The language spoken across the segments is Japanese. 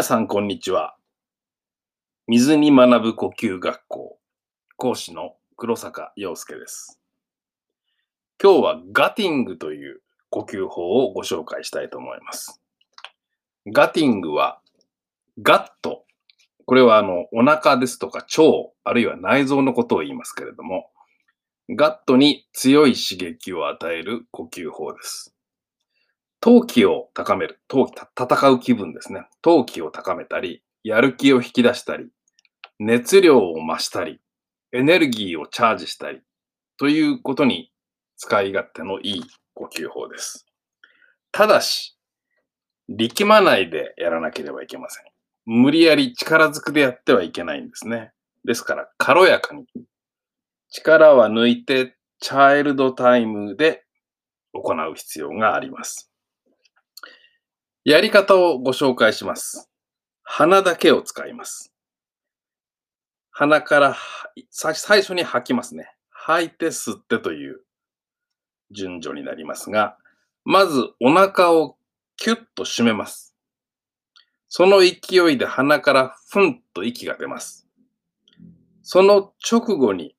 皆さん、こんにちは。水に学ぶ呼吸学校、講師の黒坂陽介です。今日はガティングという呼吸法をご紹介したいと思います。ガティングは、ガット。これはあの、お腹ですとか腸、あるいは内臓のことを言いますけれども、ガットに強い刺激を与える呼吸法です。闘気を高める。闘気、戦う気分ですね。闘気を高めたり、やる気を引き出したり、熱量を増したり、エネルギーをチャージしたり、ということに使い勝手のいい呼吸法です。ただし、力まないでやらなければいけません。無理やり力ずくでやってはいけないんですね。ですから、軽やかに。力は抜いて、チャイルドタイムで行う必要があります。やり方をご紹介します。鼻だけを使います。鼻から最初に吐きますね。吐いて吸ってという順序になりますが、まずお腹をキュッと締めます。その勢いで鼻からふんと息が出ます。その直後に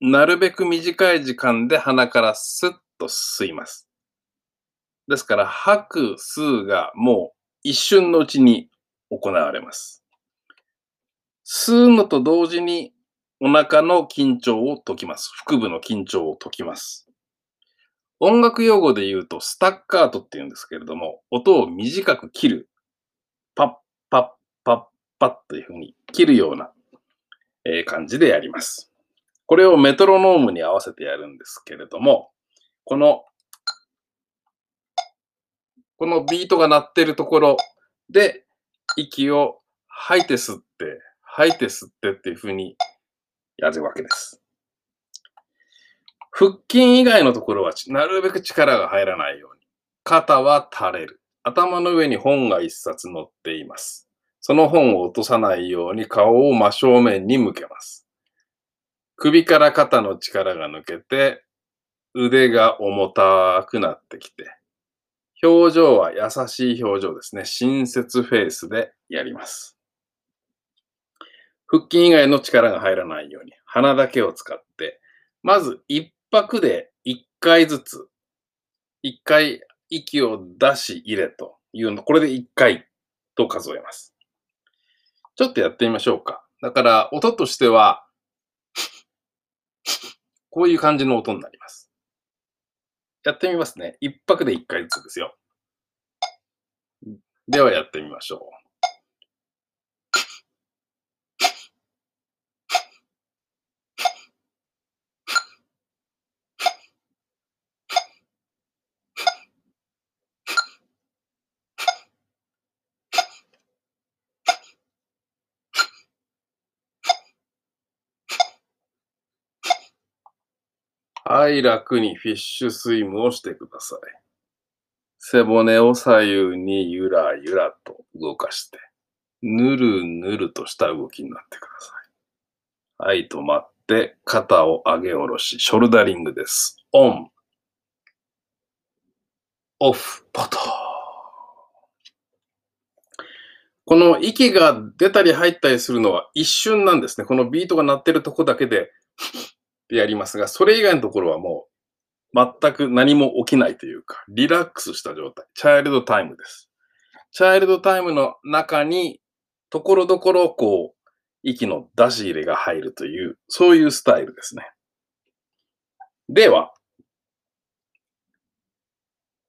なるべく短い時間で鼻からスッと吸います。ですから、吐く、吸うがもう一瞬のうちに行われます。吸うのと同時にお腹の緊張を解きます。腹部の緊張を解きます。音楽用語で言うとスタッカートって言うんですけれども、音を短く切る。パッパッパッパッというふうに切るような、感じでやります。これをメトロノームに合わせてやるんですけれども、このこのビートが鳴ってるところで息を吐いて吸って、吐いて吸ってっていう風にやるわけです。腹筋以外のところはなるべく力が入らないように。肩は垂れる。頭の上に本が一冊載っています。その本を落とさないように顔を真正面に向けます。首から肩の力が抜けて、腕が重たくなってきて、表情は優しい表情ですね。親切フェイスでやります。腹筋以外の力が入らないように鼻だけを使って、まず一拍で一回ずつ、一回息を出し入れというの、これで一回と数えます。ちょっとやってみましょうか。だから音としては、こういう感じの音になります。やってみますね。一泊で一回ずつですよ。ではやってみましょう。はい、楽にフィッシュスイムをしてください。背骨を左右にゆらゆらと動かして、ぬるぬるとした動きになってください。はい、止まって、肩を上げ下ろし、ショルダリングです。オン。オフ、ポトこの息が出たり入ったりするのは一瞬なんですね。このビートが鳴ってるとこだけででやりますが、それ以外のところはもう全く何も起きないというか、リラックスした状態。チャイルドタイムです。チャイルドタイムの中に、ところどころ、こう、息の出し入れが入るという、そういうスタイルですね。では、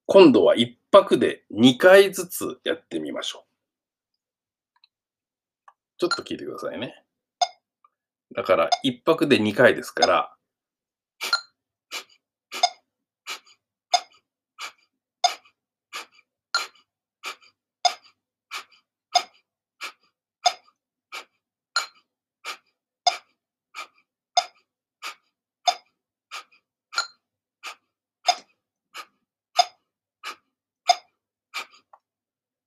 今度は一拍で2回ずつやってみましょう。ちょっと聞いてくださいね。だから、一拍で2回ですから、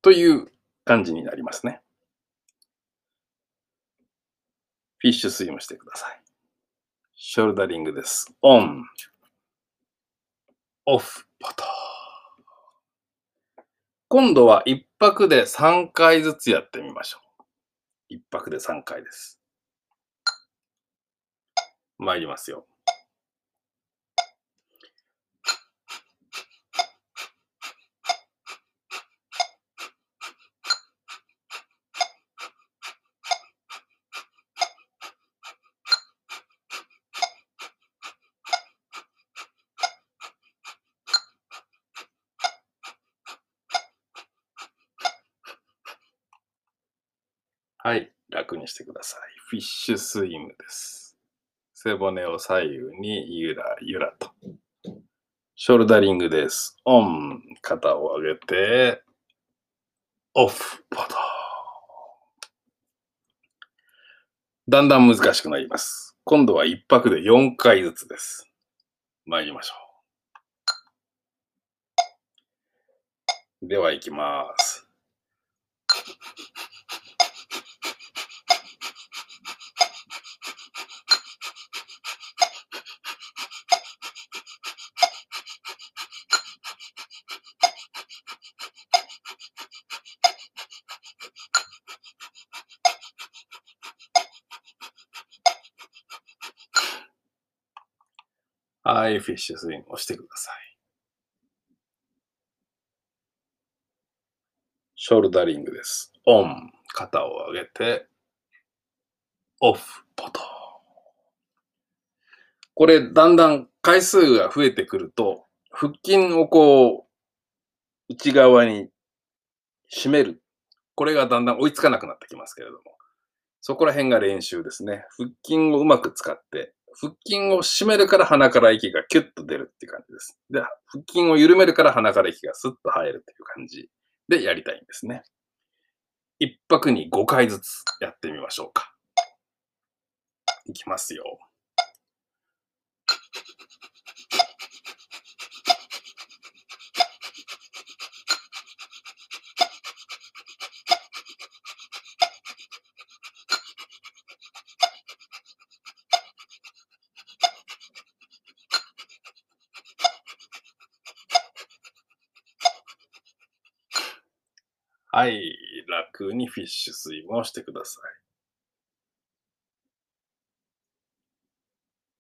という感じになりますね。フィッシュスイムしてください。ショルダリングです。オン。オフ、ポト。今度は一泊で3回ずつやってみましょう。1泊で3回です。参りますよ。はい、楽にしてください。フィッシュスイムです。背骨を左右にゆらゆらと。ショルダリングです。オン。肩を上げて、オフ。ポト。だんだん難しくなります。今度は一泊で4回ずつです。参りましょう。では行きます。はい、フィッシュスイングをしてください。ショルダリングです。オン。肩を上げて、オフ。ポト。これ、だんだん回数が増えてくると、腹筋をこう、内側に締める。これがだんだん追いつかなくなってきますけれども、そこら辺が練習ですね。腹筋をうまく使って、腹筋を締めるから鼻から息がキュッと出るっていう感じです。で、腹筋を緩めるから鼻から息がスッと入るっていう感じでやりたいんですね。一泊に5回ずつやってみましょうか。いきますよ。はい、楽にフィッシュスイムをしてください。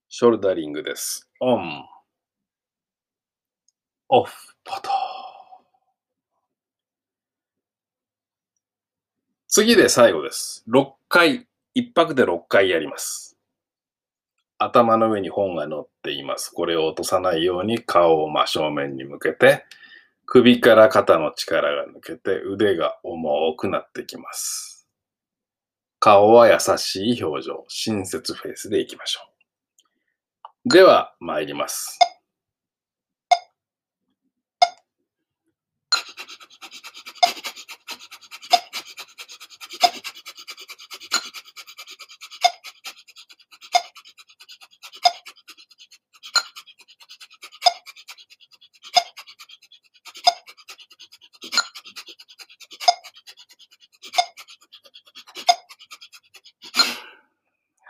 ショルダリングです。オン。オフ。ポト。次で最後です。6回、1泊で6回やります。頭の上に本が乗っています。これを落とさないように顔を真正面に向けて、首から肩の力が抜けて腕が重くなってきます。顔は優しい表情、親切フェイスでいきましょう。では、参ります。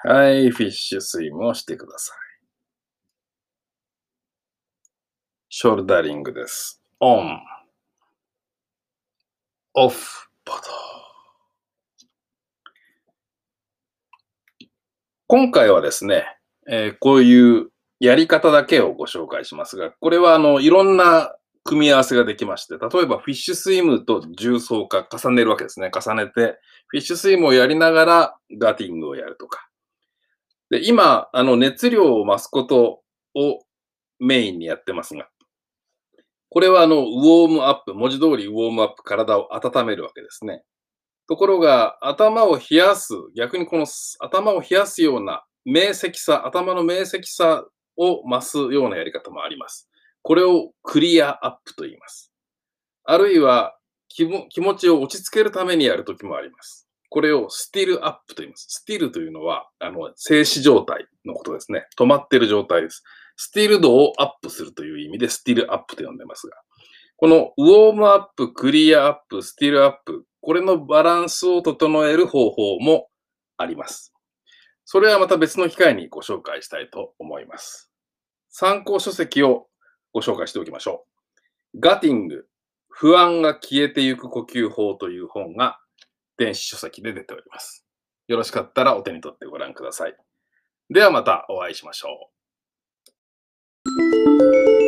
はい、フィッシュスイムをしてください。ショルダリングです。オン。オフ。ポト。今回はですね、えーこういうやり方だけをご紹介しますが、これはあの、いろんな組み合わせができまして、例えばフィッシュスイムと重層化重ねるわけですね。重ねて、フィッシュスイムをやりながらガティングをやるとか。で、今、あの、熱量を増すことをメインにやってますが、これはあの、ウォームアップ、文字通りウォームアップ、体を温めるわけですね。ところが、頭を冷やす、逆にこの頭を冷やすような明晰さ、頭の明晰さを増すようなやり方もあります。これをクリアアップと言います。あるいは気も気持ちを落ち着けるためにやるときもあります。これをスティルアップと言います。スティルというのは、あの、静止状態のことですね。止まってる状態です。スティル度をアップするという意味でスティルアップと呼んでますが、このウォームアップ、クリアアップ、スティルアップ、これのバランスを整える方法もあります。それはまた別の機会にご紹介したいと思います。参考書籍をご紹介しておきましょう。ガティング、不安が消えてゆく呼吸法という本が電子書籍で出ております。よろしかったらお手に取ってご覧ください。ではまたお会いしましょう。